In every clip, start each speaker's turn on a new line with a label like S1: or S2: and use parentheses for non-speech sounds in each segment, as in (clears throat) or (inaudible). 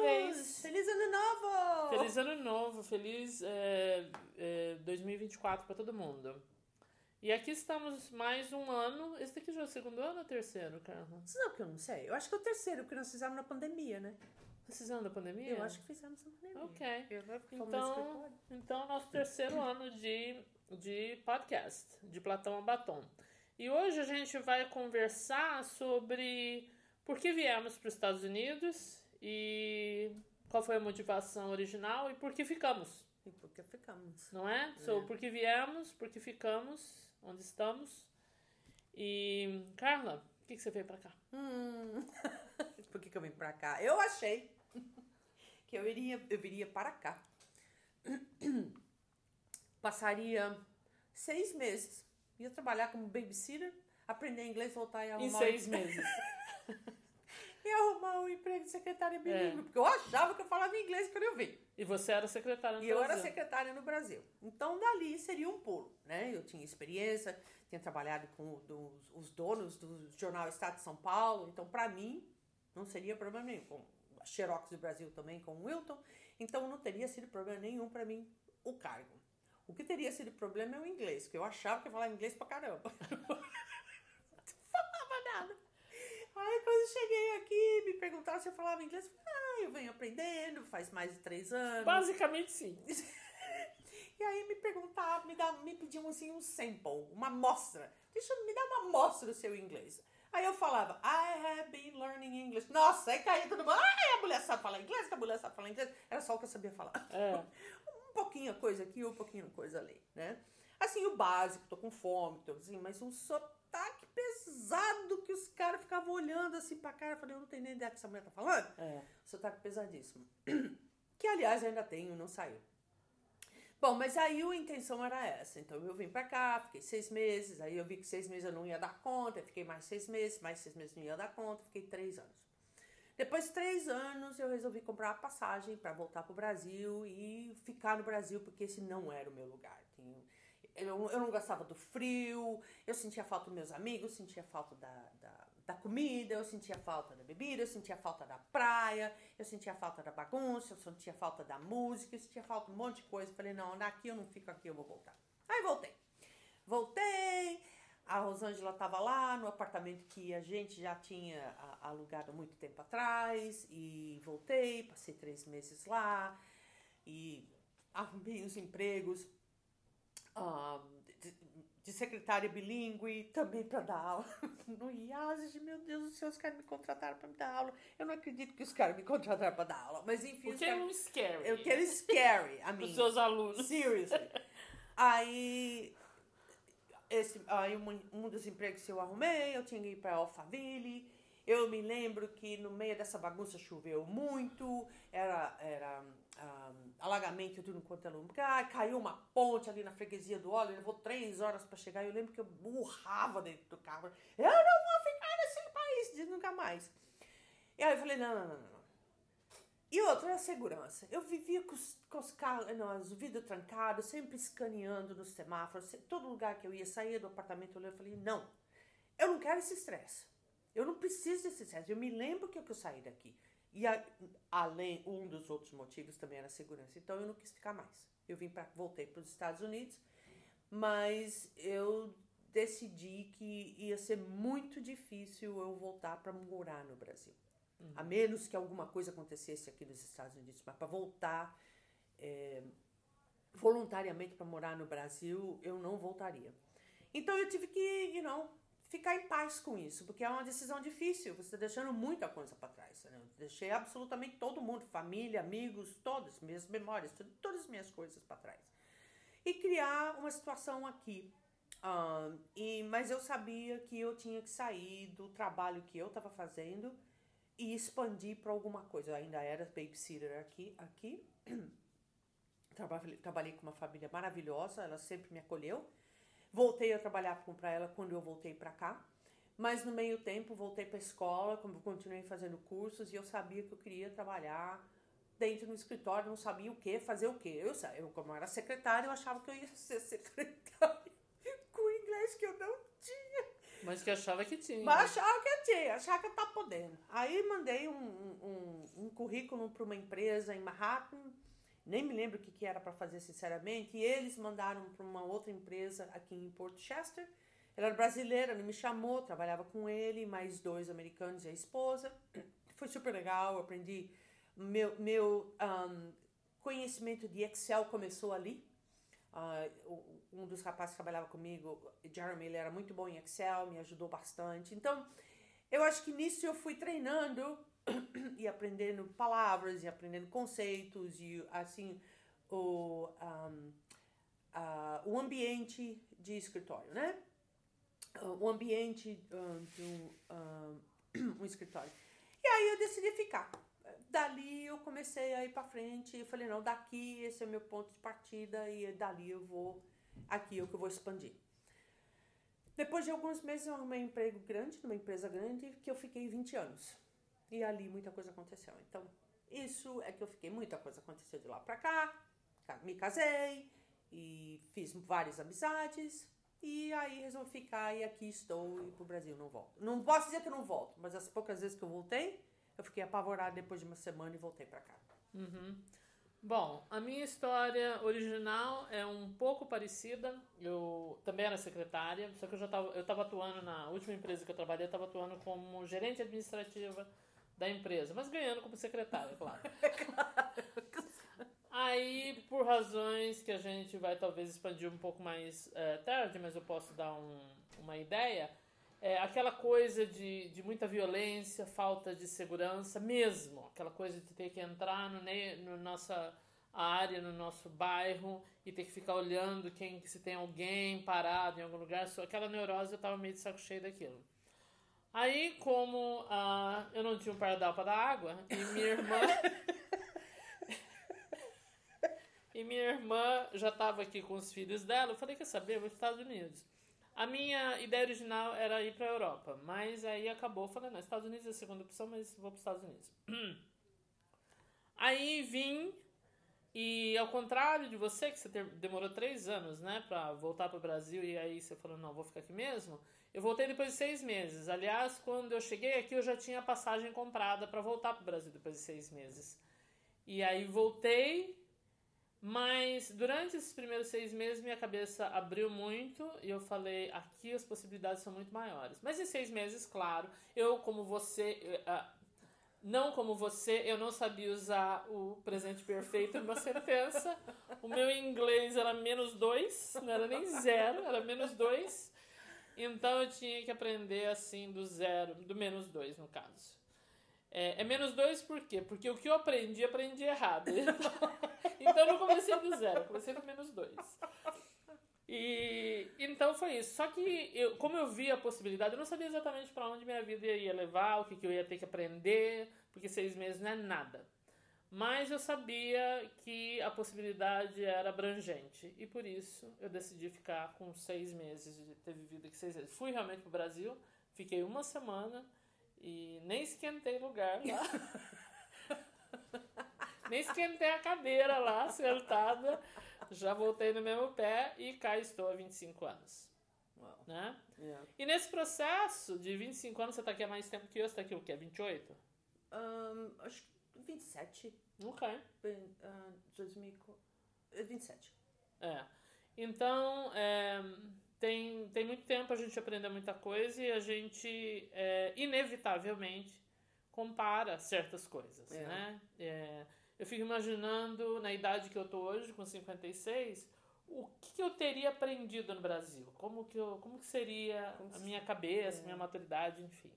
S1: vez.
S2: Feliz ano novo!
S1: Feliz ano novo, feliz é, é, 2024 para todo mundo. E aqui estamos mais um ano. Esse daqui já é o segundo ano ou terceiro, Carla?
S2: Não, porque eu não sei. Eu acho que é o terceiro, porque nós fizemos na pandemia, né?
S1: Vocês fizeram da pandemia?
S2: Eu acho que fizemos na pandemia.
S1: Ok.
S2: Eu não
S1: Então, então nosso terceiro (laughs) ano de, de podcast, de Platão a Batom. E hoje a gente vai conversar sobre por que viemos para os Estados Unidos e qual foi a motivação original e por que ficamos,
S2: E por que ficamos?
S1: não é? So, por que viemos, por que ficamos, onde estamos. E, Carla, por que, que você veio para cá?
S2: Hum. (laughs) por que, que eu vim pra cá? Eu achei (laughs) que eu iria, eu viria para cá. (clears throat) Passaria seis meses. Ia trabalhar como babysitter, aprender inglês, voltar e arrumar
S1: Em seis meses. (laughs)
S2: e arrumar um emprego de secretária bilíngue, porque eu achava que eu falava inglês quando eu vim.
S1: E você era secretária no
S2: E eu era
S1: Brasil.
S2: secretária no Brasil. Então, dali seria um pulo, né? Eu tinha experiência, tinha trabalhado com dos- os donos do jornal Estado de São Paulo. Então, para mim, não seria problema nenhum. Com a Xerox do Brasil também, com o Wilton. Então, não teria sido problema nenhum para mim o cargo. O que teria sido problema é o inglês, porque eu achava que eu falava inglês pra caramba. (laughs) não falava nada. Aí, quando eu cheguei aqui, me perguntaram se eu falava inglês. Eu falei, ah, eu venho aprendendo, faz mais de três anos.
S1: Basicamente, sim. (laughs)
S2: E aí me perguntavam, me, me pediam assim um sample, uma amostra. Deixa eu me dar uma amostra do seu inglês. Aí eu falava, I have been learning English. Nossa, aí caía todo mundo. Ai, a mulher sabe falar inglês, que a mulher sabe falar inglês. Era só o que eu sabia falar.
S1: É. (laughs)
S2: Um pouquinho coisa aqui, um pouquinho coisa ali, né? Assim, o básico, tô com fome, tô assim, mas um sotaque pesado que os caras ficavam olhando assim pra cara. Eu falei, eu não tenho nem ideia do que essa mulher tá falando.
S1: É.
S2: Sotaque pesadíssimo. (clears throat) Que, aliás, ainda tenho, não saiu. Bom, mas aí a intenção era essa. Então eu vim pra cá, fiquei seis meses. Aí eu vi que seis meses eu não ia dar conta. eu Fiquei mais seis meses, mais seis meses não ia dar conta. Fiquei três anos. Depois de três anos, eu resolvi comprar a passagem para voltar pro Brasil e ficar no Brasil, porque esse não era o meu lugar. Tinha- Eu, eu não gostava do frio, eu sentia falta dos meus amigos, sentia falta da, da, da comida, eu sentia falta da bebida, eu sentia falta da praia, eu sentia falta da bagunça, eu sentia falta da música, eu sentia falta de um monte de coisa. Falei, não, daqui eu não fico aqui, eu vou voltar. Aí voltei. Voltei, a Rosângela estava lá no apartamento que a gente já tinha alugado muito tempo atrás e voltei, passei três meses lá e arrumei os empregos de, de secretária bilíngue, também para dar aula (laughs) no IASES. Meu Deus do céu, os caras me contrataram para me dar aula. Eu não acredito que os caras me contrataram para dar aula, mas enfim, os
S1: é
S2: caras-
S1: um scary.
S2: eu quero scary, a
S1: Os
S2: mim.
S1: seus alunos.
S2: Seriously. Aí, esse, aí um, um dos empregos que eu arrumei, eu tinha que ir para Alphaville. Eu me lembro que no meio dessa bagunça choveu muito, era, era ah, alagamento em tudo quanto é lugar, caiu uma ponte ali na freguesia do óleo, levou três horas para chegar. Eu lembro que eu burrava dentro do carro. Eu não vou ficar nesse país de nunca mais. E aí eu falei, não, não, não, não. E outra, a segurança. Eu vivia com os, com os carros, não, os vidros trancados, sempre escaneando nos semáforos. se- Todo lugar que eu ia, saía do apartamento, eu falei, não, eu não quero esse estresse. Eu não preciso desse estresse. Eu me lembro que eu, que eu saí daqui. E a- além, um dos outros motivos também era a segurança. Então eu não quis ficar mais. Eu vim para voltei para os Estados Unidos, mas eu decidi que ia ser muito difícil eu voltar para morar no Brasil. A menos que alguma coisa acontecesse aqui nos Estados Unidos, mas para voltar é, voluntariamente para morar no Brasil, eu não voltaria. Então eu tive que, you know, ficar em paz com isso, porque é uma decisão difícil. Você está deixando muita coisa para trás. Né? Eu deixei absolutamente todo mundo, família, amigos, todas, minhas memórias, tudo, todas as minhas coisas para trás. E criar uma situação aqui. Ah, e, mas eu sabia que eu tinha que sair do trabalho que eu estava fazendo e expandir para alguma coisa. Eu ainda era babysitter aqui. aqui. (clears throat) Trabalhei, trabalhei com uma família maravilhosa, ela sempre me acolheu. Voltei a trabalhar para ela quando eu voltei para cá. Mas no meio tempo voltei para a escola, continuei fazendo cursos e eu sabia que eu queria trabalhar dentro do escritório, não sabia o que, fazer o que. Eu, eu como era secretária, eu achava que eu ia ser (laughs) secretária com inglês que eu não tinha.
S1: Mas que achava que tinha.
S2: Mas achava que tinha, achava que tá podendo. Aí mandei um, um, um currículo para uma empresa em Manhattan, nem me lembro o que, que era para fazer sinceramente, e eles mandaram para uma outra empresa aqui em Port Chester. Ela era brasileira, não me chamou, trabalhava com ele, mais dois americanos e a esposa. (clears throat) Foi super legal, aprendi. Meu, meu um, conhecimento de Excel começou ali. Uh, um dos rapazes que trabalhava comigo, Jeremy, ele era muito bom em Excel, me ajudou bastante. Então, eu acho que nisso eu fui treinando e aprendendo palavras e aprendendo conceitos e assim o um, uh, o ambiente de escritório, né? O ambiente uh, de um, uh, (clears throat) um escritório. E aí eu decidi ficar dali eu comecei a ir para frente e falei, não, daqui esse é o meu ponto de partida e dali eu vou, aqui é o que eu vou expandir. Depois de alguns meses eu arrumei um emprego grande, numa empresa grande, que eu fiquei 20 anos. E ali muita coisa aconteceu. Então, isso é que eu fiquei, muita coisa aconteceu de lá para cá, me casei e fiz várias amizades. E aí resolvi ficar e aqui estou e pro Brasil não volto. Não posso dizer que não volto, mas as poucas vezes que eu voltei, eu fiquei apavorada depois de uma semana e voltei para cá.
S1: Uhum. Bom, a minha história original é um pouco parecida. Eu também era secretária, só que eu já estava eu tava atuando na última empresa que eu trabalhei, eu estava atuando como gerente administrativa da empresa, mas ganhando como secretária, (laughs) claro. Aí, por razões que a gente vai talvez expandir um pouco mais é, tarde, mas eu posso dar um, uma ideia, é, aquela coisa de, de muita violência, falta de segurança mesmo, aquela coisa de ter que entrar no, no nossa área, no nosso bairro e ter que ficar olhando quem se tem alguém parado em algum lugar, só aquela neurose eu tava meio de saco cheio daquilo. Aí, como uh, eu não tinha um pardal para dar água, e minha irmã. (laughs) e minha irmã já estava aqui com os filhos dela, eu falei: quer saber? Eu vou para os Estados Unidos. A minha ideia original era ir para a Europa, mas aí acabou falando, não, Estados Unidos é a segunda opção, mas vou para os Estados Unidos. (clears throat) Aí vim e ao contrário de você, que você demorou três anos, né, para voltar para o Brasil e aí você falou, não, vou ficar aqui mesmo. Eu voltei depois de seis meses. Aliás, quando eu cheguei aqui, eu já tinha passagem comprada para voltar para o Brasil depois de seis meses. E aí voltei mas durante esses primeiros seis meses minha cabeça abriu muito e eu falei, aqui as possibilidades são muito maiores. Mas em seis meses, claro, eu como você, não como você, eu não sabia usar o presente perfeito numa sentença. O meu inglês era menos dois, não era nem zero, era menos dois. Então eu tinha que aprender assim do zero, do menos dois no caso. É, é, menos dois por quê? Porque o que eu aprendi, aprendi errado. (laughs) então eu não comecei do zero, comecei do menos dois. E então foi isso. Só que eu, como eu vi a possibilidade, eu não sabia exatamente para onde minha vida ia levar, o que, que eu ia ter que aprender, porque seis meses não é nada. Mas eu sabia que a possibilidade era abrangente e por isso eu decidi ficar com seis meses de ter vivido aqui seis meses. Fui realmente para o Brasil, fiquei uma semana e nem esquentei lugar lá. (laughs) nem esquentei a cadeira lá, sentada. Já voltei no mesmo pé e cá estou há 25 anos. Wow. Né? Yeah. E nesse processo de 25 anos, você está aqui há mais tempo que eu, você está aqui o quê? 28?
S2: Um, acho que 27.
S1: Ok.
S2: Uh, 2027.
S1: É. Então, é, tem, tem muito tempo a gente aprende muita coisa e a gente, é, inevitavelmente, compara certas coisas, é. né? É, eu fico imaginando, na idade que eu tô hoje, com 56, o que, que eu teria aprendido no Brasil? Como que, eu, como que seria como a minha cabeça, é. minha maturidade, enfim.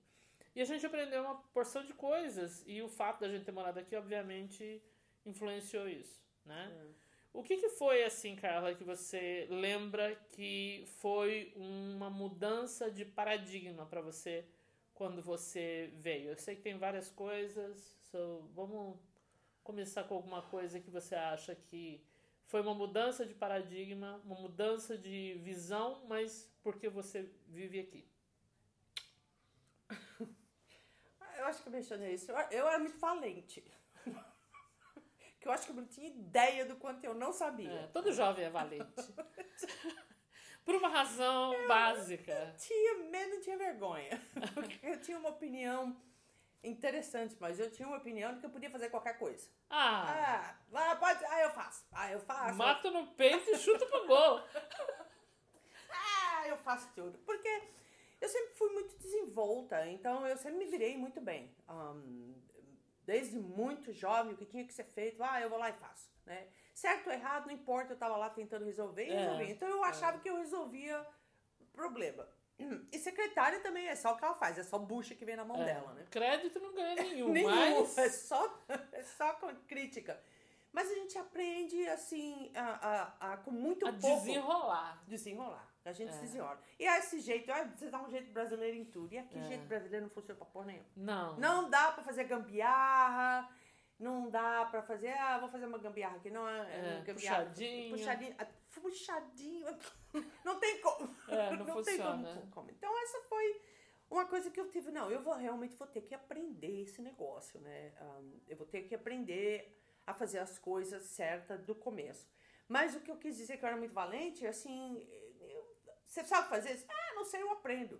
S1: E a gente aprendeu uma porção de coisas e o fato da gente ter morado aqui, obviamente, influenciou isso, né? É. O que, que foi, assim, Carla, que você lembra que foi uma mudança de paradigma para você quando você veio? Eu sei que tem várias coisas, so, vamos começar com alguma coisa que você acha que foi uma mudança de paradigma, uma mudança de visão, mas porque você vive aqui.
S2: Eu acho que eu mencionei isso. Eu era muito valente (laughs) que eu acho que eu não tinha ideia do quanto eu não sabia. É,
S1: todo jovem é valente. (laughs) Por uma razão eu básica.
S2: Tinha medo, tinha vergonha. (laughs) eu tinha uma opinião interessante, mas eu tinha uma opinião de que eu podia fazer qualquer coisa.
S1: Ah!
S2: Ah, pode. Ah, eu faço. Ah, eu faço.
S1: Mata no peito e chuta pro gol.
S2: ah, eu faço tudo. Porque eu sempre fui muito desenvolta, então eu sempre me virei muito bem. Um, desde muito jovem, o que tinha que ser feito, ah, eu vou lá e faço. Né? Certo ou errado, não importa, eu estava lá tentando resolver e é, resolvi. Então eu achava é. que eu resolvia problema. E secretária também é só o que ela faz, é só bucha que vem na mão
S1: é.
S2: dela, né?
S1: Crédito não ganha nenhum, (laughs)
S2: nenhum
S1: mas...
S2: é só (laughs) é só com crítica. Mas a gente aprende assim, a, a, a com muito
S1: a
S2: pouco.
S1: desenrolar.
S2: Desenrolar. A gente é. se desenrola. E é esse jeito, ah, você dá um jeito brasileiro em tudo. E aqui, é. jeito brasileiro não funciona pra porra nenhuma.
S1: Não.
S2: Não dá pra fazer gambiarra. Não dá pra fazer, ah, vou fazer uma gambiarra aqui. Não, é,
S1: é gambiarra. Puxadinho.
S2: Puxadinho. Ah, puxadinho. (laughs) Não tem como.
S1: É, não, não funciona. tem
S2: como, como. Então, essa foi uma coisa que eu tive. Não, eu vou realmente vou ter que aprender esse negócio, né? Um, eu vou ter que aprender a fazer as coisas certas do começo. Mas o que eu quis dizer que eu era muito valente, assim, você sabe fazer isso? Ah, não sei, eu aprendo.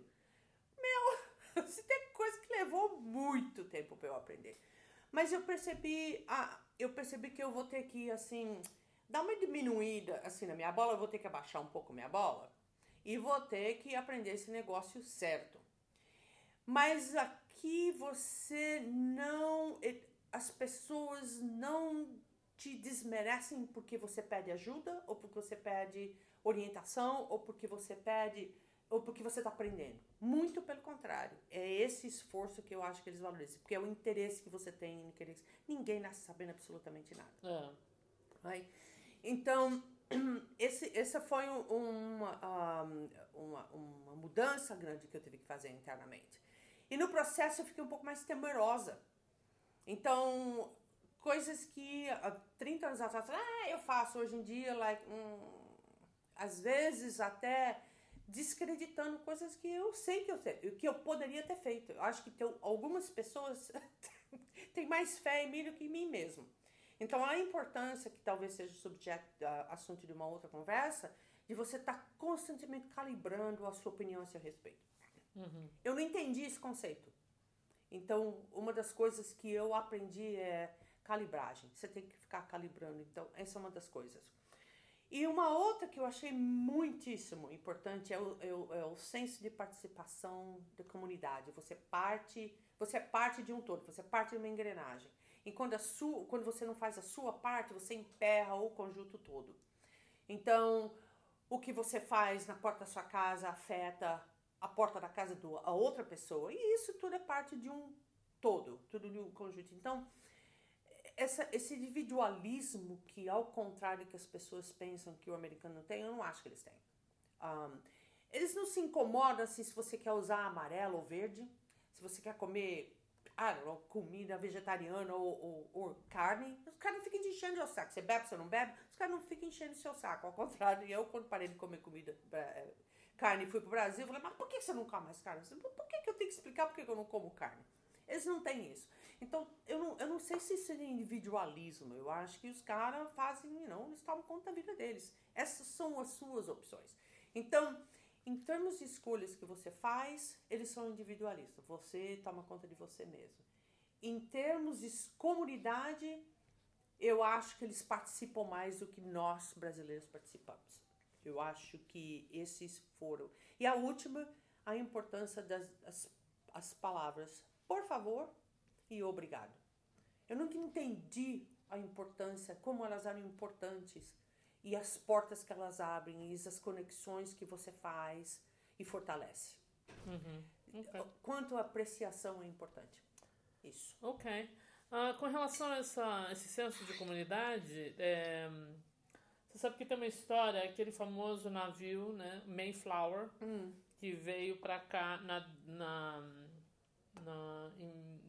S2: Meu, (laughs) se tem coisa que levou muito tempo para eu aprender. Mas eu percebi, ah, eu percebi que eu vou ter que, assim, dar uma diminuída, assim, na minha bola, eu vou ter que abaixar um pouco minha bola e vou ter que aprender esse negócio certo. Mas aqui você não as pessoas não te desmerecem porque você pede ajuda, ou porque você pede orientação, ou porque você pede, ou porque você está aprendendo. Muito pelo contrário. É esse esforço que eu acho que eles valorizam, porque é o interesse que você tem em querer. Ninguém nasce sabendo absolutamente nada.
S1: É.
S2: Right? Então, (clears throat) esse, essa foi uma, uma, uma mudança grande que eu tive que fazer internamente. E no processo eu fiquei um pouco mais temerosa então, coisas que há 30 anos atrás, ah, eu faço hoje em dia, like, hum, às vezes até descreditando coisas que eu sei que eu, que eu poderia ter feito. Eu acho que tem, algumas pessoas (laughs) têm mais fé em mim do que em mim mesmo. Então, a importância, que talvez seja subjeto, uh, assunto de uma outra conversa, de você estar tá constantemente calibrando a sua opinião a seu respeito.
S1: Uhum.
S2: Eu não entendi esse conceito. Então, uma das coisas que eu aprendi é calibragem. Você tem que ficar calibrando. Então, essa é uma das coisas. E uma outra que eu achei muitíssimo importante é o, é é o senso de participação da comunidade. Você parte, você é parte de um todo, você é parte de uma engrenagem. E quando, a sua, quando você não faz a sua parte, você emperra o conjunto todo. Então, o que você faz na porta da sua casa afeta a porta da casa do a outra pessoa. E isso tudo é parte de um todo, tudo de um conjunto. Então, essa, esse individualismo que, ao contrário que as pessoas pensam que o americano tem, eu não acho que eles têm. Um, eles não se incomodam assim, se você quer usar amarelo ou verde, se você quer comer ah, comida vegetariana ou, ou, ou, carne, os caras não ficam enchendo o saco. Você bebe, você não bebe, os caras não ficam enchendo o seu saco. Ao contrário, eu, quando parei de comer comida eh, carne e fui pro Brasil, falei, mas por que você não come mais carne? Por que, que eu tenho que explicar por que eu não como carne? Eles não têm isso. Então, eu não, eu não sei se isso é individualismo. Eu acho que os caras fazem, não, eles tomam conta da vida deles. Essas são as suas opções. Então, em termos de escolhas que você faz, eles são individualistas. Você toma conta de você mesmo. Em termos de comunidade, eu acho que eles participam mais do que nós brasileiros participamos. Eu acho que esses foram. E a última, a importância das as, as palavras por favor e obrigado. Eu nunca entendi a importância, como elas eram importantes e as portas que elas abrem e as conexões que você faz e fortalece.
S1: Uhum. Okay.
S2: Quanto a apreciação é importante. Isso.
S1: Ok. Uh, com relação a essa, esse senso de comunidade, é, você sabe que tem uma história, aquele famoso navio, né, Mayflower,
S2: hum.
S1: que veio para cá na, na, na em,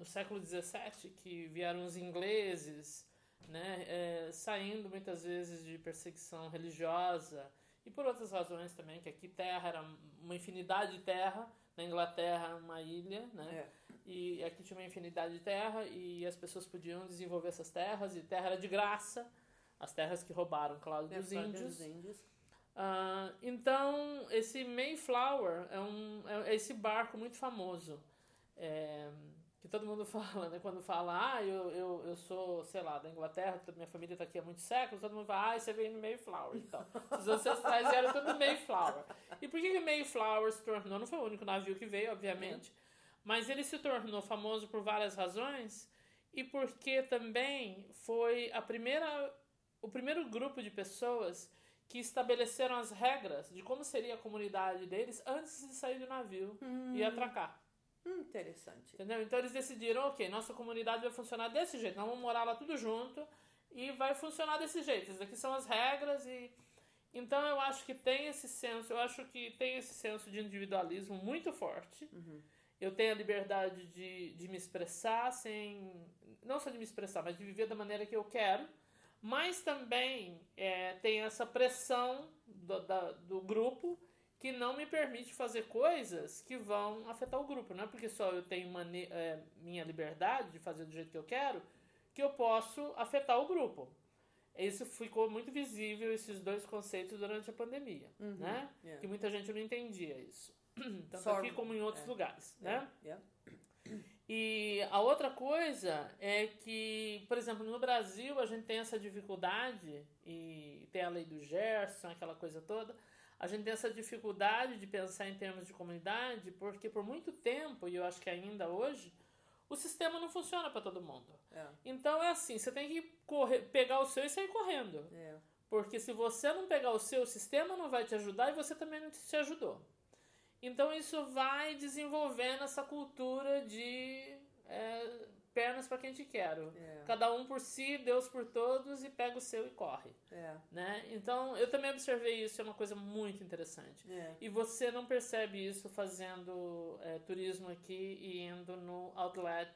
S1: no século XVII, que vieram os ingleses, né, é, saindo muitas vezes de perseguição religiosa e por outras razões também, que aqui terra era uma infinidade de terra, na Inglaterra uma ilha, né?
S2: É.
S1: E aqui tinha uma infinidade de terra e as pessoas podiam desenvolver essas terras e terra era de graça as terras que roubaram, claro, dos índios.
S2: índios.
S1: Uh, então, esse Mayflower é, um, é esse barco muito famoso. É, que todo mundo (laughs) fala, né? Quando fala, ah, eu, eu, eu sou, sei lá, da Inglaterra, minha família está aqui há muitos séculos, todo mundo fala, ah, você veio no Mayflower. Então, os ancestrais vieram tudo Mayflower. E por que o Mayflower se tornou? Não foi o único navio que veio, obviamente, mas ele se tornou famoso por várias razões e porque também foi a primeira, o primeiro grupo de pessoas que estabeleceram as regras de como seria a comunidade deles antes de sair do navio hum. e atracar.
S2: Hum, interessante.
S1: Entendeu? Então eles decidiram, ok, nossa comunidade vai funcionar desse jeito, nós vamos morar lá tudo junto e vai funcionar desse jeito. Essas aqui são as regras e então eu acho que tem esse senso, eu acho que tem esse senso de individualismo muito forte. Uhum. Eu tenho a liberdade de, de me expressar sem. Não só de me expressar, mas de viver da maneira que eu quero. Mas também é, tem essa pressão do, da, do grupo que não me permite fazer coisas que vão afetar o grupo. Não é porque só eu tenho é, minha liberdade de fazer do jeito que eu quero que eu posso afetar o grupo. Isso ficou muito visível, esses dois conceitos, durante a pandemia, uhum, né? Yeah. Que muita gente não entendia isso. (clears throat) Tanto Sorry. aqui como em outros é. lugares, né? Yeah. E a outra coisa é que, por exemplo, no Brasil a gente tem essa dificuldade, e tem a lei do Gerson, aquela coisa toda, a gente tem essa dificuldade de pensar em termos de comunidade, porque por muito tempo, e eu acho que ainda hoje, o sistema não funciona para todo mundo. É. Então é assim, você tem que correr, pegar o seu e sair correndo. É. Porque se você não pegar o seu, o sistema não vai te ajudar e você também não te ajudou. Então isso vai desenvolvendo essa cultura de é, pernas para quem te quero. É. Cada um por si, Deus por todos e pega o seu e corre. É. Né? Então eu também observei isso, é uma coisa muito interessante. É. E você não percebe isso fazendo é, turismo aqui e indo no outlet.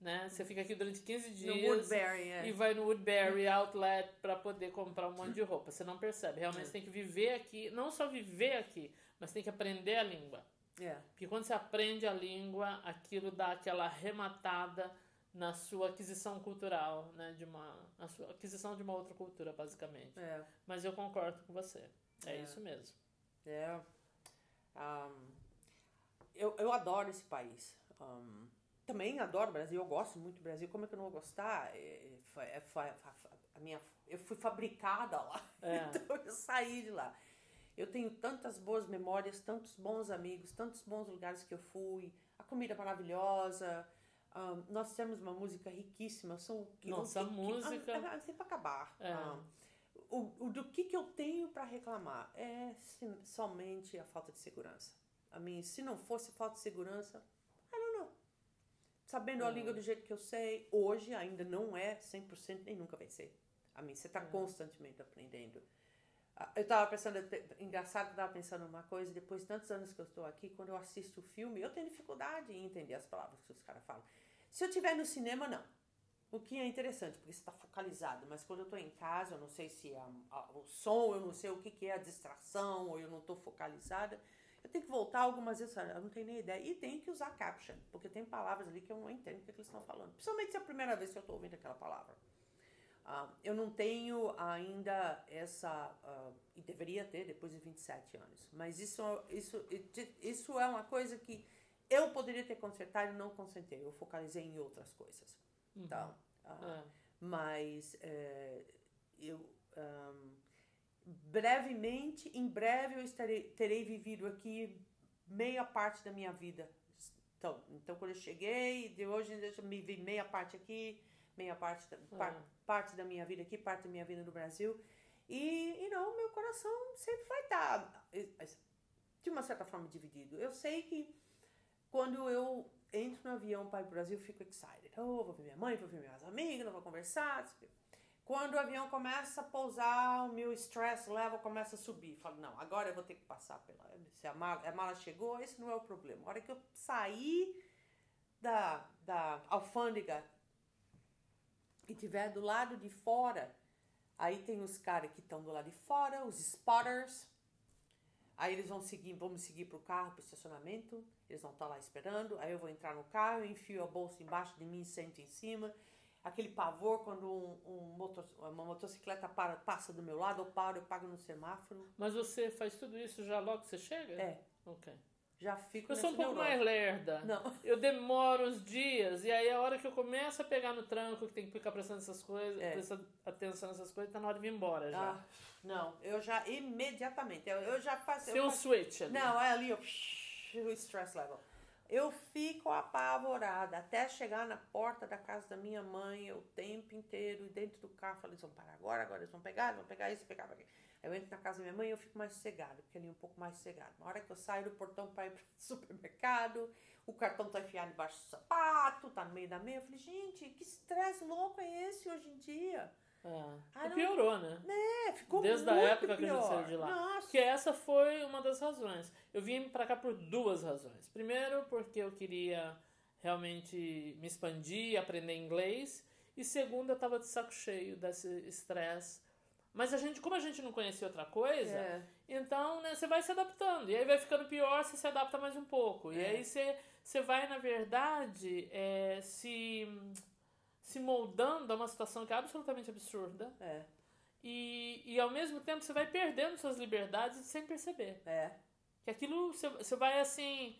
S1: Né? Você fica aqui durante 15 dias
S2: é.
S1: e vai no Woodbury Outlet para poder comprar um monte de roupa. Você não percebe. Realmente você tem que viver aqui, não só viver aqui, mas tem que aprender a língua. É. Porque quando você aprende a língua, aquilo dá aquela rematada na sua aquisição cultural, né? De uma, na sua aquisição de uma outra cultura, basicamente. É. Mas eu concordo com você. É, é. isso mesmo.
S2: É. Um, eu, eu adoro esse país. Um, também adoro o Brasil, eu gosto muito do Brasil. Como é que eu não vou gostar? É, foi, é, foi, a minha, eu fui fabricada lá, é. (laughs) então eu saí de lá. Eu tenho tantas boas memórias, tantos bons amigos, tantos bons lugares que eu fui, a comida maravilhosa. Um, nós temos uma música riquíssima. São,
S1: Nossa, a música.
S2: Ah, tem para acabar. É. Um, o, o, do que, que eu tenho para reclamar é sim, somente a falta de segurança. A mim, se não fosse falta de segurança, I don't know. Sabendo é. a língua do jeito que eu sei, hoje ainda não é 100% nem nunca vai ser. A mim, você está é. constantemente aprendendo. Eu estava pensando, engraçado que eu estava pensando uma coisa, depois de tantos anos que eu estou aqui, quando eu assisto o filme, eu tenho dificuldade em entender as palavras que os caras falam. Se eu estiver no cinema, não. O que é interessante, porque você está focalizado, mas quando eu estou em casa, eu não sei se é o som, eu não sei o que, que é a distração, ou eu não estou focalizada, eu tenho que voltar algumas vezes, eu não tenho nem ideia. E tenho que usar caption, porque tem palavras ali que eu não entendo o que, que eles estão falando. Principalmente se é a primeira vez que eu estou ouvindo aquela palavra. Uh, eu não tenho ainda essa, uh, e deveria ter depois de 27 anos, mas isso, isso, isso é uma coisa que eu poderia ter consertado e não consertei. Eu focalizei em outras coisas. Uhum. Então, uh, é. Mas é, eu. Um, brevemente, em breve, eu estarei, terei vivido aqui meia parte da minha vida. Então, então quando eu cheguei, de hoje eu me vi meia parte aqui, meia parte da, par, parte da minha vida aqui, parte da minha vida no Brasil. E, e não, meu coração sempre vai estar, de uma certa forma, dividido. Eu sei que quando eu entro no avião para o Brasil, fico excited. Oh, vou ver minha mãe, vou ver minhas amigas, vou conversar. Quando o avião começa a pousar, o meu stress level começa a subir. Falo, não, agora eu vou ter que passar pela. Se a mala, a mala chegou, esse não é o problema. A hora que eu sair da, da alfândega e tiver do lado de fora, aí tem os caras que estão do lado de fora, os spotters. Aí eles vão seguir, vamos seguir pro carro, pro estacionamento. Eles vão estar tá lá esperando. Aí eu vou entrar no carro, enfio a bolsa embaixo de mim, sento em cima. aquele pavor quando um, um motor, uma motocicleta para, passa do meu lado, eu paro, eu pago no semáforo.
S1: Mas você faz tudo isso já logo que você chega?
S2: É.
S1: Ok.
S2: Já fico
S1: Eu sou um pouco mais lerda.
S2: Não.
S1: Eu demoro uns dias, e aí a hora que eu começo a pegar no tranco, que tem que ficar prestando essas coisas,
S2: É.
S1: prestando atenção nessas coisas, tá na hora de vir embora já.
S2: Ah, não, eu já imediatamente, eu, eu já faço.
S1: Tem
S2: eu
S1: um
S2: faço-
S1: switch ali.
S2: Não, é ali, ó, o stress level. Eu fico apavorada até chegar na porta da casa da minha mãe o tempo inteiro, dentro do carro, falei, eles vão parar agora, agora eles vão pegar, eles vão pegar isso, pegar aqui. Eu entro na casa da minha mãe e eu fico mais sossegada, porque ali é um pouco mais sossegado. Na hora que eu saio do portão para ir pro (laughs) supermercado, o cartão tá enfiado debaixo do sapato, tá no meio da meia. Eu falei, gente, que estresse louco é esse hoje em dia?
S1: Ah,
S2: Ah,
S1: e
S2: não-
S1: piorou, né?
S2: É, ficou
S1: Desde a época que a gente
S2: pior.
S1: saiu de lá.
S2: Nossa.
S1: Porque essa foi uma das razões. Eu vim pra cá por duas razões. Primeiro, porque eu queria realmente me expandir, aprender inglês. E segundo, eu tava de saco cheio desse estresse. Mas a gente, como a gente não conhecia outra coisa,
S2: É.
S1: então né, você vai se adaptando. E aí vai ficando pior, você se adapta mais um pouco. E
S2: É.
S1: aí você, você vai, na verdade, é, se, se moldando a uma situação que é absolutamente absurda.
S2: É,
S1: E, e ao mesmo tempo você vai perdendo suas liberdades sem perceber.
S2: é.
S1: Que aquilo você, você vai assim,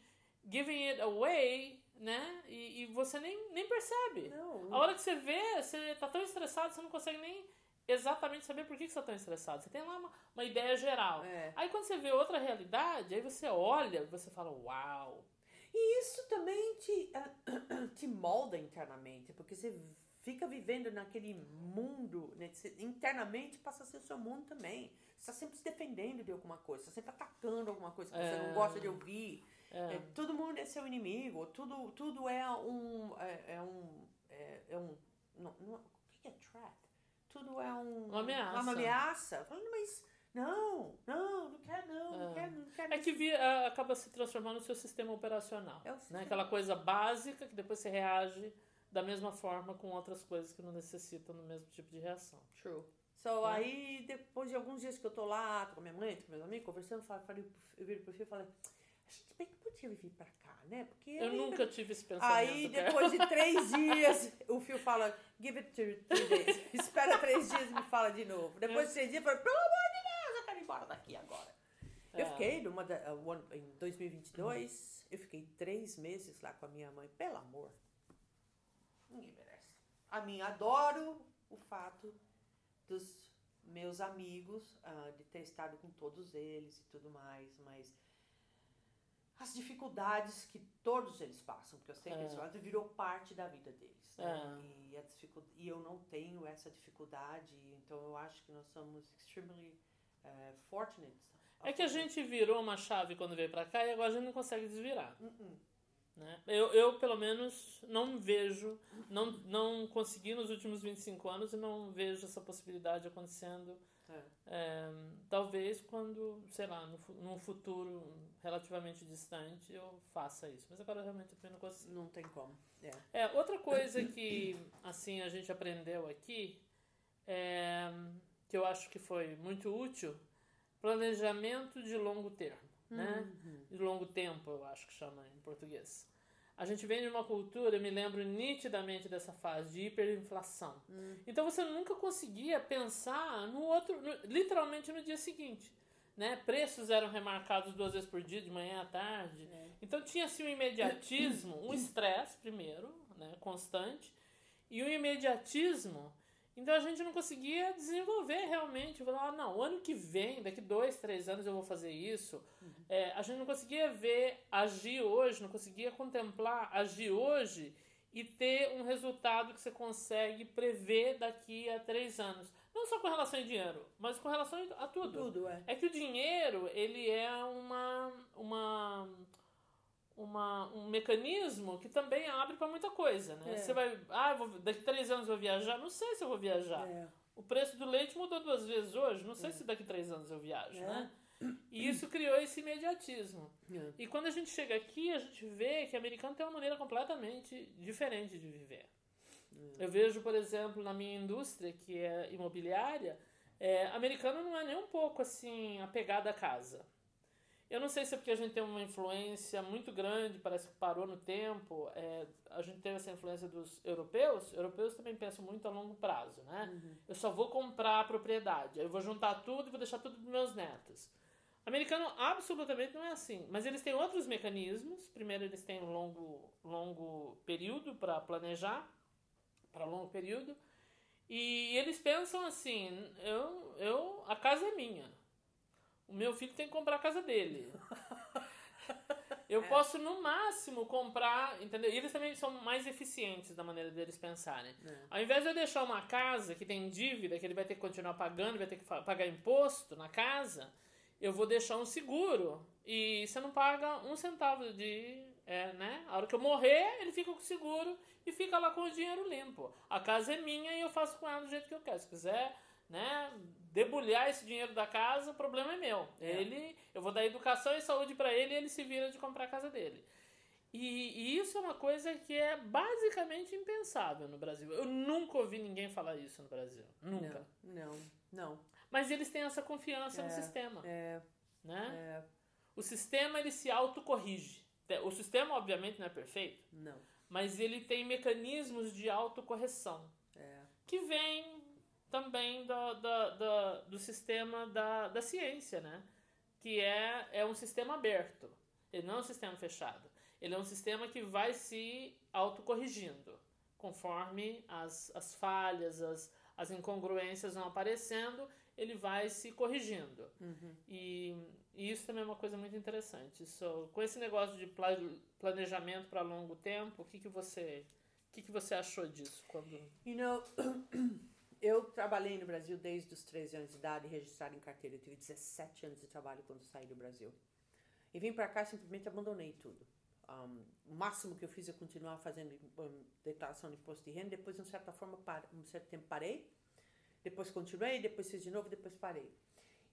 S1: giving it away, né? E, e você nem, nem percebe.
S2: Não,
S1: A hora que você vê, você tá tão estressado, você não consegue nem exatamente saber por que, que você tá tão estressado. Você tem lá uma, uma ideia geral.
S2: É.
S1: Aí quando você vê outra realidade, aí você olha e você fala, uau.
S2: E isso também te, (clears throat) te molda internamente, porque você fica vivendo naquele mundo, né? Você- internamente passa a ser o seu mundo também. Você está sempre se defendendo de alguma coisa, você está sempre atacando alguma coisa que você
S1: É.
S2: não gosta de ouvir.
S1: É.
S2: É, todo mundo é seu inimigo, tudo, tudo é um. É, é um. É, é um. Não, não, o que é trap? Tudo é um,
S1: Uma ameaça.
S2: Uma ameaça. Falando, mas. Não, não, não quero, não, não
S1: É.
S2: quero, não quero.
S1: É que vi- a- acaba se transformando no seu sistema operacional.
S2: É o
S1: né?
S2: sistema.
S1: Aquela coisa básica que depois você reage da mesma forma com outras coisas que não necessitam do mesmo tipo de reação.
S2: True. So,
S1: É.
S2: aí, depois de alguns dias que eu tô lá, tô com a minha mãe, tô com meus amigos, conversando, eu falei, falei- eu viro pro filho e falei, a gente bem que podia vir pra cá, né? Porque
S1: Eu nunca tive esse pensamento.
S2: Aí,
S1: cara.
S2: depois de três (laughs) dias, o Fio fala, give it two, two days. (laughs) Espera três dias e me fala de novo. Depois de três dias, eu falo, pelo amor embora daqui agora. Eu
S1: É.
S2: fiquei numa da, uh, one- em 2022, eu fiquei três meses lá com a minha mãe, pelo amor. Ninguém merece. A mim, adoro o fato dos meus amigos, ah, de ter estado com todos eles e tudo mais, mas as dificuldades que todos eles passam, porque eu sei que
S1: É.
S2: eles passam, virou parte da vida deles. né?
S1: É.
S2: E, a dificu- e eu não tenho essa dificuldade, então eu acho que nós somos extremely eh, fortunate.
S1: É que a gente virou uma chave quando veio pra cá e agora a gente não consegue desvirar.
S2: Uh-uh.
S1: Né? Eu, eu, pelo menos, não vejo, não, não consegui nos últimos 25 anos e não vejo essa possibilidade acontecendo.
S2: É.
S1: É, talvez quando, sei lá, no, num futuro relativamente distante eu faça isso. Mas agora realmente eu não consigo.
S2: Não tem como. É.
S1: É, outra coisa que assim a gente aprendeu aqui, é, que eu acho que foi muito útil, planejamento de longo termo, né? De longo tempo, eu acho que chama em português. A gente vem de uma cultura, eu me lembro nitidamente dessa fase de hiperinflação. Então você nunca conseguia pensar no outro, no- literalmente no dia seguinte. Né? Preços eram remarcados duas vezes por dia, de manhã à tarde. Então tinha assim um imediatismo, um (coughs) estresse primeiro, né, constante, e um imediatismo. Então a gente não conseguia desenvolver realmente. Falar, ah, não, ano que vem, daqui dois, três anos eu vou fazer isso. É, a gente não conseguia ver, agir hoje, não conseguia contemplar, agir hoje e ter um resultado que você consegue prever daqui a três anos. Não só com relação a dinheiro, mas com relação a tudo.
S2: Tudo, é.
S1: É que o dinheiro, ele é uma, uma, uma, um mecanismo que também abre para muita coisa, né?
S2: É.
S1: Você vai, ah, vou, daqui três anos eu vou viajar, não sei se eu vou viajar.
S2: É.
S1: O preço do leite mudou duas vezes hoje, não sei se daqui três anos eu viajo,
S2: É.
S1: né? E isso criou esse imediatismo.
S2: É.
S1: E quando a gente chega aqui, a gente vê que o americano tem uma maneira completamente diferente de viver. Eu vejo, por exemplo, na minha indústria, que é imobiliária, é, americano não é nem um pouco assim apegado à casa. Eu não sei se é porque a gente tem uma influência muito grande, parece que parou no tempo. É, a gente teve essa influência dos europeus. Europeus também pensam muito a longo prazo, né?
S2: Uhum.
S1: Eu só vou comprar a propriedade, eu vou juntar tudo e vou deixar tudo para meus netos. Americano absolutamente não é assim, mas eles têm outros mecanismos. Primeiro, eles têm um longo, longo período para planejar, para longo período. E eles pensam assim: eu, eu, a casa é minha. O meu filho tem que comprar a casa dele. Eu
S2: É.
S1: posso, no máximo, comprar. Entendeu? E eles também são mais eficientes da maneira deles pensarem.
S2: É.
S1: Ao invés de eu deixar uma casa que tem dívida, que ele vai ter que continuar pagando, vai ter que pagar imposto na casa, eu vou deixar um seguro. E você não paga um centavo de. É, né? A hora que eu morrer, ele fica com o seguro e fica lá com o dinheiro limpo. A casa é minha e eu faço com ela do jeito que eu quero. Se quiser, né, debulhar esse dinheiro da casa, o problema é meu.
S2: É.
S1: Ele, eu vou dar educação e saúde para ele e ele se vira de comprar a casa dele. E, e isso é uma coisa que é basicamente impensável no Brasil. Eu nunca ouvi ninguém falar isso no Brasil. Nunca.
S2: Não, não, não.
S1: Mas eles têm essa confiança no
S2: É,
S1: sistema,
S2: É,
S1: né?
S2: é,
S1: O sistema ele se autocorrige. O sistema obviamente não é perfeito,
S2: não.
S1: mas ele tem mecanismos de autocorreção
S2: É,
S1: que vem também do, do, do, do sistema da, da ciência, né? Que é, é um sistema aberto. Ele não é um sistema fechado. Ele é um sistema que vai se autocorrigindo conforme as, as falhas, as, as incongruências vão aparecendo, ele vai se corrigindo.
S2: uhum.
S1: E, e isso também é uma coisa muito interessante. So, com esse negócio de pla- planejamento para longo tempo, o que, que você o que, que você achou disso quando
S2: You know, (clears throat) eu trabalhei no Brasil desde os 13 anos de idade, registrado em carteira. Eu tive 17 anos de trabalho quando saí do Brasil. E vim pra cá e simplesmente abandonei tudo. Um, o máximo que eu fiz é continuar fazendo um, declaração de imposto de renda. Depois, de uma certa forma, par, um certo tempo parei. Depois continuei, depois fiz de novo, depois parei.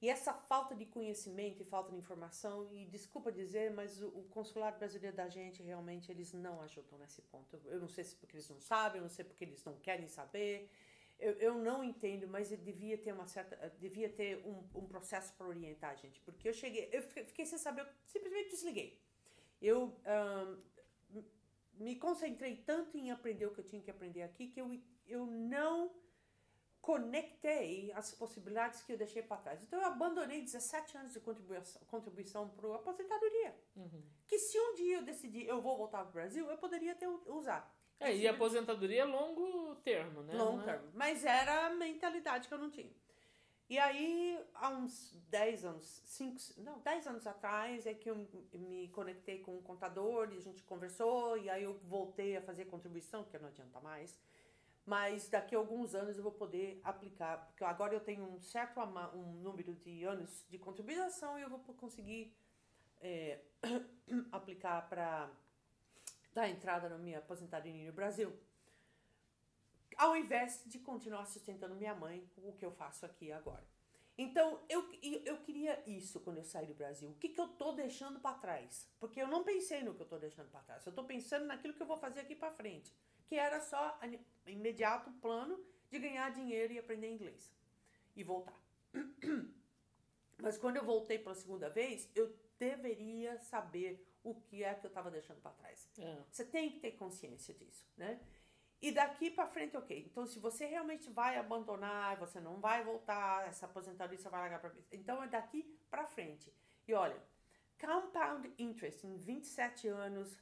S2: E essa falta de conhecimento e falta de informação, e desculpa dizer, mas o, o consulado brasileiro da gente realmente eles não ajudam nesse ponto. Eu não sei se porque eles não sabem, eu não sei porque eles não querem saber. Eu, eu não entendo, mas ele devia ter uma certa, devia ter um, um processo para orientar a gente, porque eu cheguei, eu fiquei, sem saber, eu simplesmente desliguei. Eu ahn, m- me concentrei tanto em aprender o que eu tinha que aprender aqui que eu, eu não conectei as possibilidades que eu deixei para trás. Então eu abandonei 17 anos de contribuição, contribuição para a aposentadoria. Que se um dia eu decidir eu vou voltar para o Brasil, eu poderia ter u-
S1: É, e a aposentadoria é longo termo, né?
S2: Long
S1: Não é-
S2: term. Mas era a mentalidade que eu não tinha. E aí, há uns 10 anos, 5, não, 10 anos atrás, é que eu me conectei com um contador e a gente conversou, e aí eu voltei a fazer contribuição, porque não adianta mais. Mas daqui a alguns anos eu vou poder aplicar, porque agora eu tenho um certo um número de anos de contribuição e eu vou conseguir é, (coughs) aplicar para dar entrada na minha aposentadoria no Brasil ao invés de continuar sustentando minha mãe, o que eu faço aqui agora. Então, eu, eu queria isso quando eu saí do Brasil. O que, que eu tô deixando para trás? Porque eu não pensei no que eu tô deixando para trás. Eu tô pensando naquilo que eu vou fazer aqui para frente. Que era só imediato plano de ganhar dinheiro e aprender inglês. E voltar. (clears throat) Mas quando eu voltei pela segunda vez, eu deveria saber o que é que eu estava deixando para trás.
S1: É.
S2: Você tem que ter consciência disso, né? E daqui para frente, ok. Então, se você realmente vai abandonar, você não vai voltar, essa aposentadoria você vai largar para Então, é daqui para frente. E olha, compound interest em 27 anos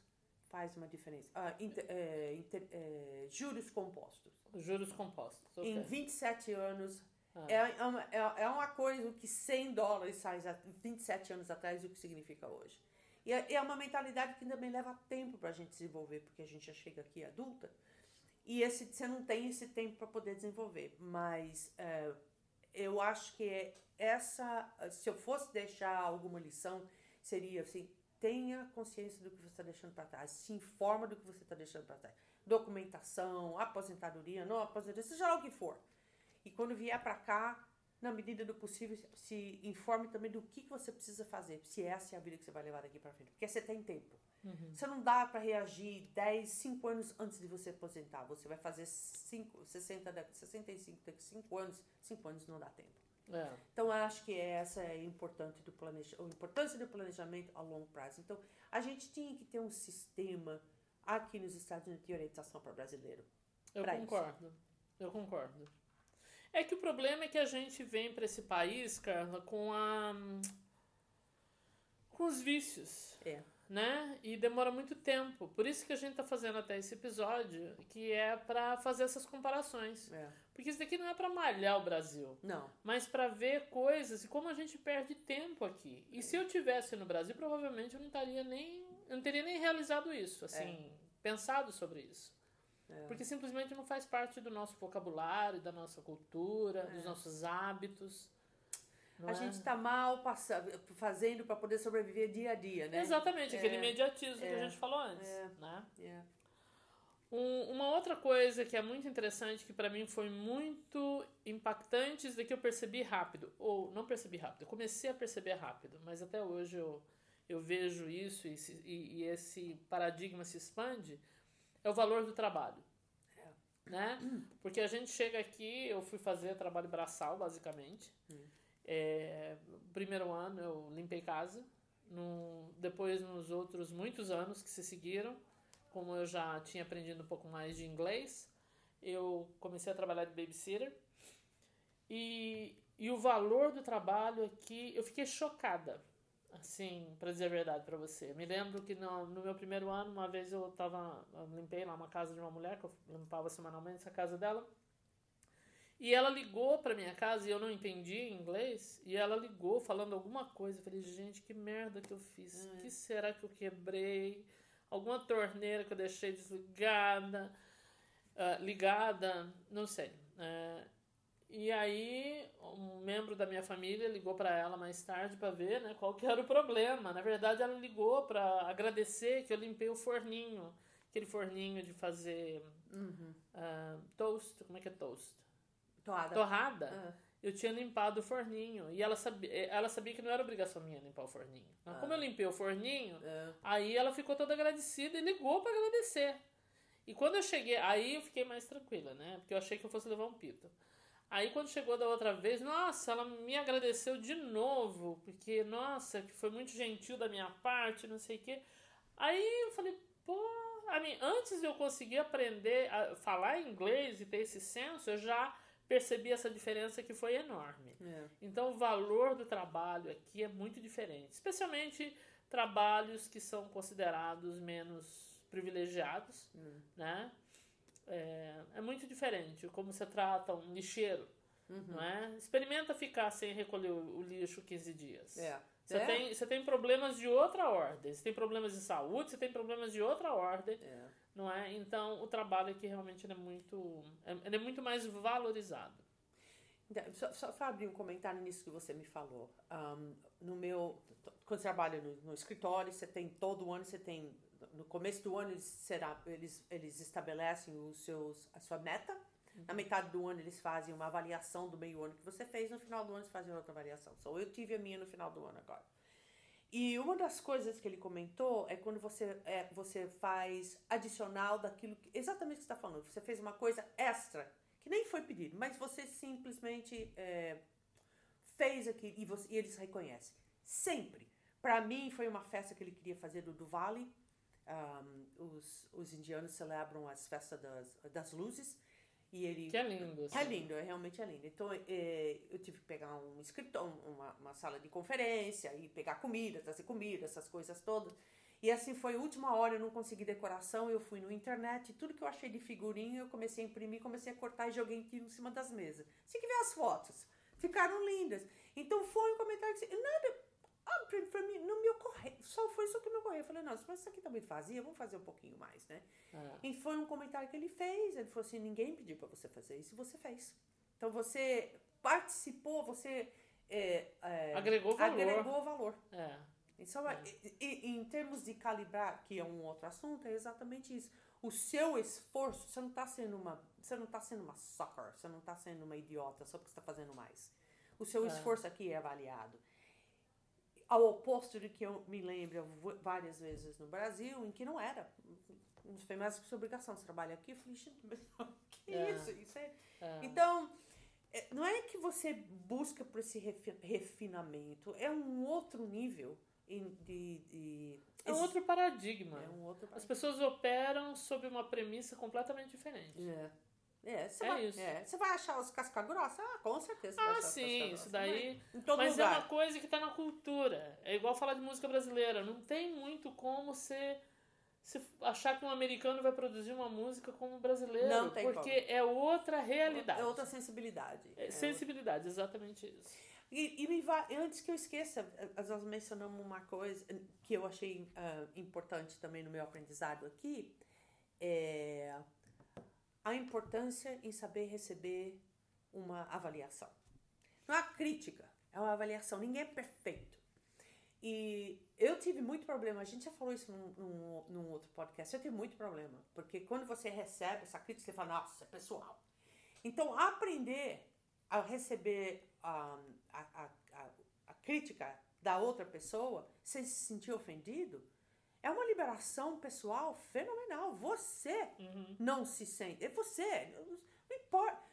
S2: faz uma diferença. Ah, inter- é, inter- é, juros compostos.
S1: Juros compostos. ok.
S2: Em 27 anos
S1: Ah.
S2: é, é, é, é uma coisa que 100 dólares faz há 27 anos atrás o que significa hoje. E é, é uma mentalidade que também leva tempo para a gente desenvolver, porque a gente já chega aqui adulta. E esse, você não tem esse tempo para poder desenvolver. Mas é, eu acho que é essa. Se eu fosse deixar alguma lição, seria assim: tenha consciência do que você está deixando para trás, se informa do que você está deixando para trás. Documentação, aposentadoria, não aposentadoria, seja lá o que for. E quando vier para cá, na medida do possível, se informe também do que que você precisa fazer, se essa é a vida que você vai levar daqui para frente. Porque você tem tempo. Você não dá para reagir 10, 5 anos antes de você aposentar. Você vai fazer 5, 60, daqui- 65 daqui 5 anos. 5 anos não dá tempo.
S1: É.
S2: Então, eu acho que essa é a importante do planeja, a importância do planejamento a longo prazo. Então, a gente tinha que ter um sistema aqui nos Estados Unidos de orientação para brasileiro.
S1: Eu
S2: pra isso.
S1: concordo. Eu concordo. É que o problema é que a gente vem para esse país, Carla, com a com os vícios,
S2: É.
S1: né? E demora muito tempo. Por isso que a gente tá fazendo até esse episódio, que é para fazer essas comparações.
S2: É.
S1: Porque isso daqui não é para malhar o Brasil,
S2: Não.
S1: mas para ver coisas e como a gente perde tempo aqui. E se eu tivesse no Brasil, provavelmente eu não estaria nem eu não teria nem realizado isso, assim, pensado sobre isso.
S2: É.
S1: Porque simplesmente não faz parte do nosso vocabulário, da nossa cultura,
S2: É.
S1: dos nossos hábitos.
S2: a
S1: é?
S2: gente está mal passa- fazendo para poder sobreviver dia a dia, né?
S1: Exatamente, aquele
S2: É.
S1: imediatismo que a gente falou antes.
S2: É.
S1: Né? Um- uma outra coisa que é muito interessante, que pra mim foi muito impactante, isso daqui eu percebi rápido. Ou não percebi rápido, eu comecei a perceber rápido, mas até hoje eu, eu vejo isso e, e- e esse paradigma se expande, é o valor do trabalho. Né? Porque a gente chega aqui, eu fui fazer trabalho braçal, basicamente. É, primeiro ano eu limpei casa. No, depois, nos outros muitos anos que se seguiram, como eu já tinha aprendido um pouco mais de inglês, eu comecei a trabalhar de babysitter. E, e o valor do trabalho aqui, eu fiquei chocada. Assim, pra dizer a verdade pra você. Me lembro que no, no meu primeiro ano, uma vez eu tava. Eu limpei lá uma casa de uma mulher, que eu limpava semanalmente essa casa dela. E ela ligou pra minha casa e eu não entendi inglês. E ela ligou falando alguma coisa. Eu falei, gente, que merda que eu fiz. O que será que eu quebrei? Alguma torneira que eu deixei desligada, ah, ligada, não sei. É, e aí, um membro da minha família ligou pra ela mais tarde pra ver né, qual que era o problema. Na verdade, ela ligou pra agradecer que eu limpei o forninho. Aquele forninho de fazer ah, toast. Como é que é toast?
S2: Toada.
S1: torrada,
S2: Ah.
S1: eu tinha limpado o forninho. E ela sabia, ela sabia que não era obrigação minha limpar o forninho. Mas como eu limpei o forninho,
S2: Ah.
S1: aí ela ficou toda agradecida e ligou pra agradecer. E quando eu cheguei, aí eu fiquei mais tranquila, né? Porque eu achei que eu fosse levar um pito. Aí quando chegou da outra vez, nossa, ela me agradeceu de novo, porque, nossa, que foi muito gentil da minha parte, não sei o quê. Aí eu falei, pô, a mim, antes de eu conseguir aprender a falar inglês e ter esse senso, eu já percebi essa diferença que foi enorme.
S2: É.
S1: Então o valor do trabalho aqui é muito diferente, especialmente trabalhos que são considerados menos privilegiados, né? É, é muito diferente como você trata um lixeiro, não é? Experimenta ficar sem recolher o o lixo 15 dias.
S2: É.
S1: Você,
S2: É.
S1: tem, você tem problemas de outra ordem. Você tem problemas de saúde, você tem problemas de outra ordem,
S2: É.
S1: não é? Então, o trabalho aqui realmente é muito, é- é muito mais valorizado.
S2: Então, Só, só para abrir um comentário nisso que você me falou. Ahm, no meu, quando você trabalha no, no escritório, você tem todo ano, você tem no começo do ano eles será, eles eles estabelecem os seus a sua meta. Na metade do ano eles fazem uma avaliação do meio ano que você fez, no final do ano eles fazem outra avaliação. Então eu tive a minha no final do ano agora. E uma das coisas que ele comentou é quando você, é, você faz adicional daquilo que. Exatamente o que você está falando. Você fez uma coisa extra, que nem foi pedido, mas você simplesmente é, fez aquilo e, você, e eles reconhecem. Sempre. Para mim, foi uma festa que ele queria fazer do Diwali. Um, os, os indianos celebram as festas das, das luzes. E ele
S1: Que é lindo. Assim.
S2: é lindo, é, realmente é lindo. Então, é, eu tive que pegar um escritório, uma, uma sala de conferência e pegar comida, trazer comida, essas coisas todas. E assim foi última hora, eu não consegui decoração, eu fui no internet, tudo que eu achei de figurinha, eu comecei a imprimir, comecei a cortar e joguei em cima das mesas. Você que ver as fotos, ficaram lindas. Então foi um comentário que nada, ah, pra, pra mim, não me ocorreu, só foi isso que me ocorreu. Eu falei, não, mas isso aqui tá muito vazia, vamos fazer um pouquinho mais, né?
S1: É.
S2: E foi um comentário que ele fez. Ele falou assim: ninguém pediu para você fazer isso, você fez. Então você participou, você é, é,
S1: Agregou valor.
S2: agregou valor.
S1: É.
S2: Então, e- e- em termos de calibrar, que é um outro assunto, é exatamente isso. O seu esforço, você não está sendo uma, você não tá sendo uma sucker, você não está sendo uma idiota só porque você está fazendo mais. O seu
S1: É.
S2: esforço aqui é avaliado. Ao oposto de que eu me lembro várias vezes no Brasil, em que não era. Não foi mais que sua obrigação. Você trabalha aqui, eu falei, (laughs) que
S1: É.
S2: isso? isso é...
S1: É.
S2: Então, é, não é que você busca por esse refi- refinamento, é um outro nível de. de
S1: É um outro paradigma.
S2: É um outro
S1: As pessoas operam sob uma premissa completamente diferente.
S2: É. É, você
S1: É
S2: vai,
S1: isso.
S2: é, você vai achar os casca grossa? Ah, com certeza.
S1: Ah, sim, isso daí.
S2: Mas
S1: é
S2: lugar.
S1: uma coisa que tá na cultura. É igual falar de música brasileira. Não tem muito como você se achar que um americano vai produzir uma música como um brasileiro.
S2: Não tem
S1: porque é outra realidade.
S2: É outra sensibilidade.
S1: É
S2: É
S1: sensibilidade, exatamente isso.
S2: E, e me va- antes que eu esqueça, nós mencionamos uma coisa que eu achei ah, importante também no meu aprendizado aqui, é a importância em saber receber uma avaliação. Não é crítica, é uma avaliação. Ninguém é perfeito. E eu tive muito problema, a gente já falou isso num, num, num outro podcast, eu tive muito problema, porque quando você recebe essa crítica, você fala, nossa, é pessoal. Então, aprender a receber ah, a, a, a, a crítica da outra pessoa sem se sentir ofendido é uma liberação pessoal fenomenal. Você
S1: Uhum.
S2: não se sente. É você. Não, importa.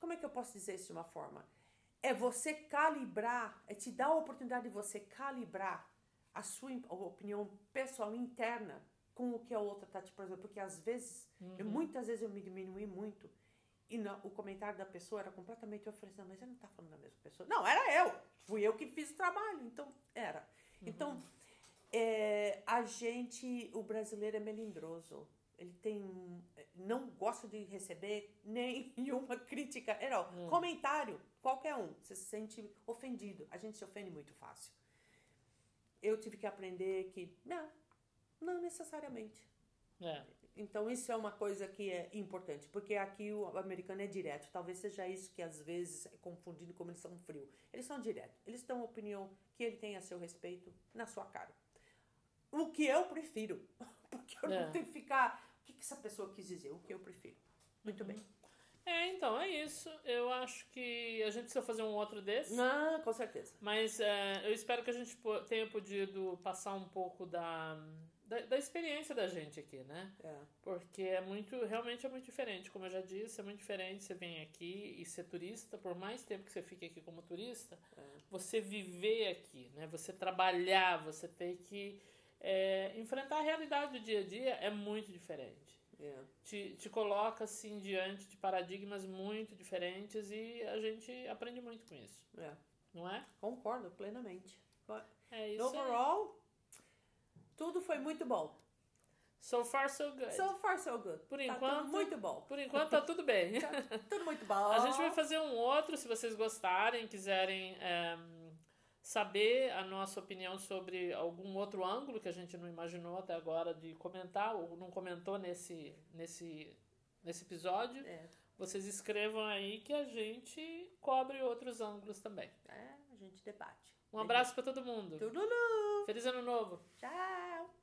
S2: Como é que eu posso dizer isso de uma forma? É você calibrar, é te dar a oportunidade de você calibrar a sua opinião pessoal interna com o que a outra tá te exemplo, porque às vezes, eu, muitas vezes eu me diminui muito e não- o comentário da pessoa era completamente oferecendo, mas ele não tá falando da mesma pessoa. Não, era eu. Fui eu que fiz o trabalho, então era. Então, é, a gente, o brasileiro é melindroso. Ele tem. Não gosta de receber nenhuma (laughs) crítica. É, não. Comentário, qualquer um. Você se sente ofendido. A gente se ofende muito fácil. Eu tive que aprender que. Não, não necessariamente.
S1: É.
S2: Então, isso é uma coisa que é importante, porque aqui o americano é direto. Talvez seja isso que às vezes é confundido como eles são frio. Eles são direto. Eles dão a opinião que ele tem a seu respeito na sua cara. O que eu prefiro. (laughs) Porque eu
S1: É.
S2: não tenho que ficar. O que, que essa pessoa quis dizer? O que eu prefiro. Muito bem.
S1: É, então, é isso. Eu acho que a gente precisa fazer um outro desse.
S2: Não, com certeza.
S1: Mas é, eu espero que a gente tenha podido passar um pouco da, da, da experiência da gente aqui, né?
S2: É.
S1: Porque é muito, realmente é muito diferente. Como eu já disse, é muito diferente você vir aqui e ser turista, por mais tempo que você fique aqui como turista, você viver aqui, né? Você trabalhar, você ter que é, enfrentar a realidade do dia a dia é muito diferente.
S2: É.
S1: Te, te coloca assim diante de paradigmas muito diferentes e a gente aprende muito com isso,
S2: É.
S1: não é?
S2: Concordo plenamente.
S1: É isso. aí.
S2: Overall, tudo foi muito bom.
S1: So far, so good.
S2: So far, so good.
S1: Por
S2: Tá
S1: enquanto-
S2: tudo muito bom.
S1: Por enquanto tá tudo bem. (laughs)
S2: Tudo muito bom.
S1: A gente vai fazer um outro, se vocês gostarem, quiserem é, saber a nossa opinião sobre algum outro ângulo que a gente não imaginou até agora de comentar, ou não comentou nesse, nesse, nesse episódio,
S2: É.
S1: vocês escrevam aí que a gente cobre outros ângulos também.
S2: É, a gente debate.
S1: Um abraço para todo mundo.
S2: Tudulu.
S1: Feliz ano novo!
S2: Tchau.